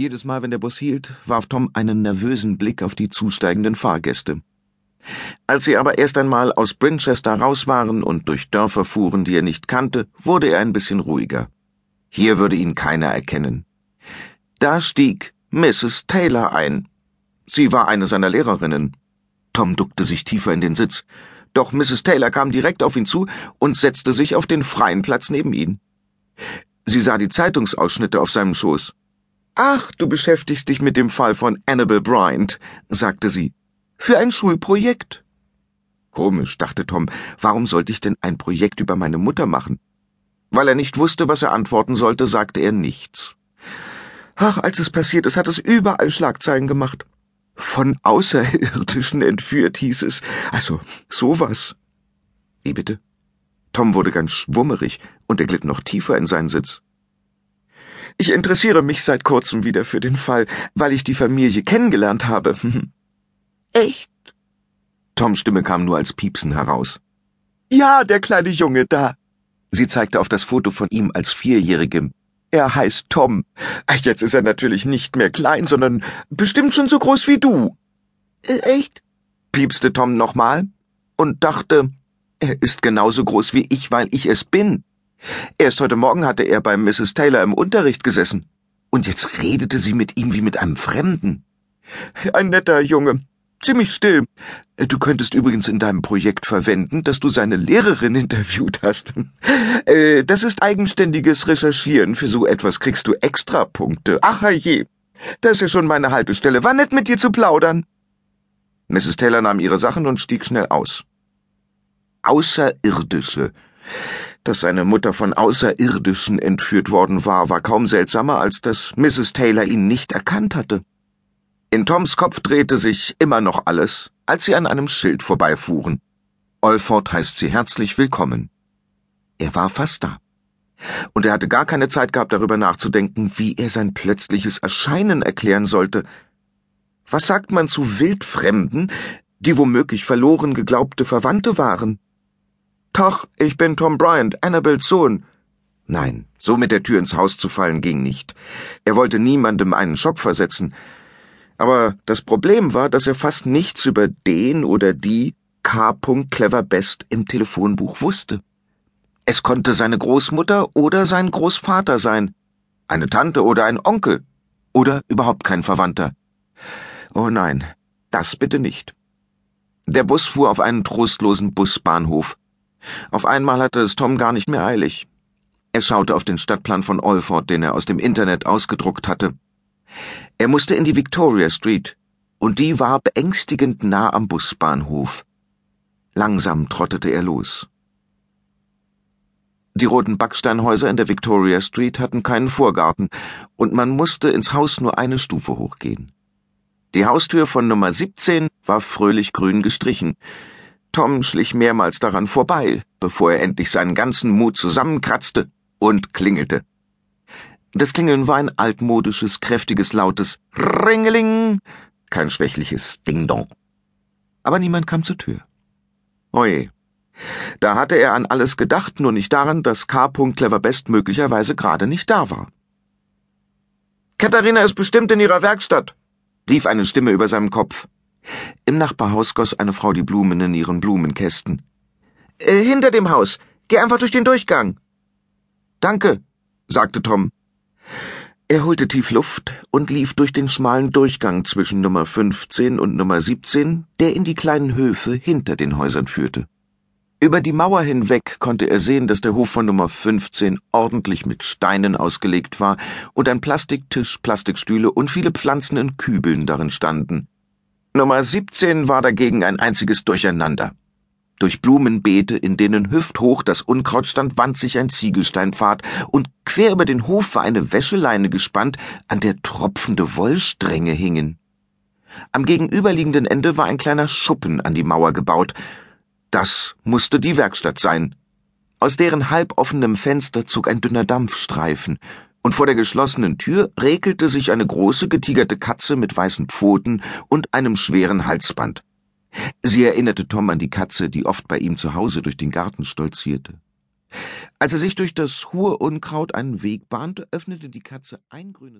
Jedes Mal, wenn der Bus hielt, warf Tom einen nervösen Blick auf die zusteigenden Fahrgäste. Als sie aber erst einmal aus Brinchester raus waren und durch Dörfer fuhren, die er nicht kannte, wurde er ein bisschen ruhiger. Hier würde ihn keiner erkennen. Da stieg Mrs. Taylor ein. Sie war eine seiner Lehrerinnen. Tom duckte sich tiefer in den Sitz. Doch Mrs. Taylor kam direkt auf ihn zu und setzte sich auf den freien Platz neben ihn. Sie sah die Zeitungsausschnitte auf seinem Schoß. Ach, du beschäftigst dich mit dem Fall von Annabel Bryant, sagte sie. Für ein Schulprojekt. Komisch, dachte Tom, warum sollte ich denn ein Projekt über meine Mutter machen? Weil er nicht wusste, was er antworten sollte, sagte er nichts. Ach, als es passiert ist, hat es überall Schlagzeilen gemacht. Von Außerirdischen entführt, hieß es. Also, sowas. Wie bitte? Tom wurde ganz schwummerig und er glitt noch tiefer in seinen Sitz. Ich interessiere mich seit kurzem wieder für den Fall, weil ich die Familie kennengelernt habe. Echt? Toms Stimme kam nur als Piepsen heraus. Ja, der kleine Junge da. Sie zeigte auf das Foto von ihm als Vierjährigem. Er heißt Tom. Jetzt ist er natürlich nicht mehr klein, sondern bestimmt schon so groß wie du. Äh, echt? piepste Tom nochmal und dachte, er ist genauso groß wie ich, weil ich es bin. Erst heute Morgen hatte er bei Mrs. Taylor im Unterricht gesessen. Und jetzt redete sie mit ihm wie mit einem Fremden. Ein netter Junge. Ziemlich still. Du könntest übrigens in deinem Projekt verwenden, dass du seine Lehrerin interviewt hast. Äh, das ist eigenständiges Recherchieren. Für so etwas kriegst du Extrapunkte. Ach je. Das ist ja schon meine Haltestelle. War nett mit dir zu plaudern. Mrs. Taylor nahm ihre Sachen und stieg schnell aus. Außerirdische dass seine Mutter von Außerirdischen entführt worden war, war kaum seltsamer, als dass Mrs. Taylor ihn nicht erkannt hatte. In Toms Kopf drehte sich immer noch alles, als sie an einem Schild vorbeifuhren. Olford heißt sie herzlich willkommen. Er war fast da. Und er hatte gar keine Zeit gehabt, darüber nachzudenken, wie er sein plötzliches Erscheinen erklären sollte. Was sagt man zu Wildfremden, die womöglich verloren geglaubte Verwandte waren? Tach, ich bin Tom Bryant, Annabels Sohn. Nein, so mit der Tür ins Haus zu fallen ging nicht. Er wollte niemandem einen Schock versetzen. Aber das Problem war, dass er fast nichts über den oder die K. Clever Best im Telefonbuch wusste. Es konnte seine Großmutter oder sein Großvater sein, eine Tante oder ein Onkel oder überhaupt kein Verwandter. Oh nein, das bitte nicht. Der Bus fuhr auf einen trostlosen Busbahnhof. Auf einmal hatte es Tom gar nicht mehr eilig. Er schaute auf den Stadtplan von Olford, den er aus dem Internet ausgedruckt hatte. Er musste in die Victoria Street, und die war beängstigend nah am Busbahnhof. Langsam trottete er los. Die roten Backsteinhäuser in der Victoria Street hatten keinen Vorgarten, und man musste ins Haus nur eine Stufe hochgehen. Die Haustür von Nummer 17 war fröhlich grün gestrichen, Tom schlich mehrmals daran vorbei, bevor er endlich seinen ganzen Mut zusammenkratzte und klingelte. Das Klingeln war ein altmodisches, kräftiges, lautes Ringeling, kein schwächliches Ding-Dong. Aber niemand kam zur Tür. Oje. Da hatte er an alles gedacht, nur nicht daran, dass K. Clever Best möglicherweise gerade nicht da war. Katharina ist bestimmt in ihrer Werkstatt, rief eine Stimme über seinem Kopf. Im Nachbarhaus goss eine Frau die Blumen in ihren Blumenkästen. Äh, hinter dem Haus. Geh einfach durch den Durchgang. Danke, sagte Tom. Er holte tief Luft und lief durch den schmalen Durchgang zwischen Nummer 15 und Nummer 17, der in die kleinen Höfe hinter den Häusern führte. Über die Mauer hinweg konnte er sehen, dass der Hof von Nummer 15 ordentlich mit Steinen ausgelegt war und ein Plastiktisch, Plastikstühle und viele Pflanzen in Kübeln darin standen. Nummer 17 war dagegen ein einziges Durcheinander. Durch Blumenbeete, in denen hüfthoch das Unkraut stand, wand sich ein Ziegelsteinpfad, und quer über den Hof war eine Wäscheleine gespannt, an der tropfende Wollstränge hingen. Am gegenüberliegenden Ende war ein kleiner Schuppen an die Mauer gebaut. Das musste die Werkstatt sein. Aus deren halboffenem Fenster zog ein dünner Dampfstreifen, und vor der geschlossenen Tür rekelte sich eine große getigerte Katze mit weißen Pfoten und einem schweren Halsband. Sie erinnerte Tom an die Katze, die oft bei ihm zu Hause durch den Garten stolzierte. Als er sich durch das hohe Unkraut einen Weg bahnte, öffnete die Katze ein grünes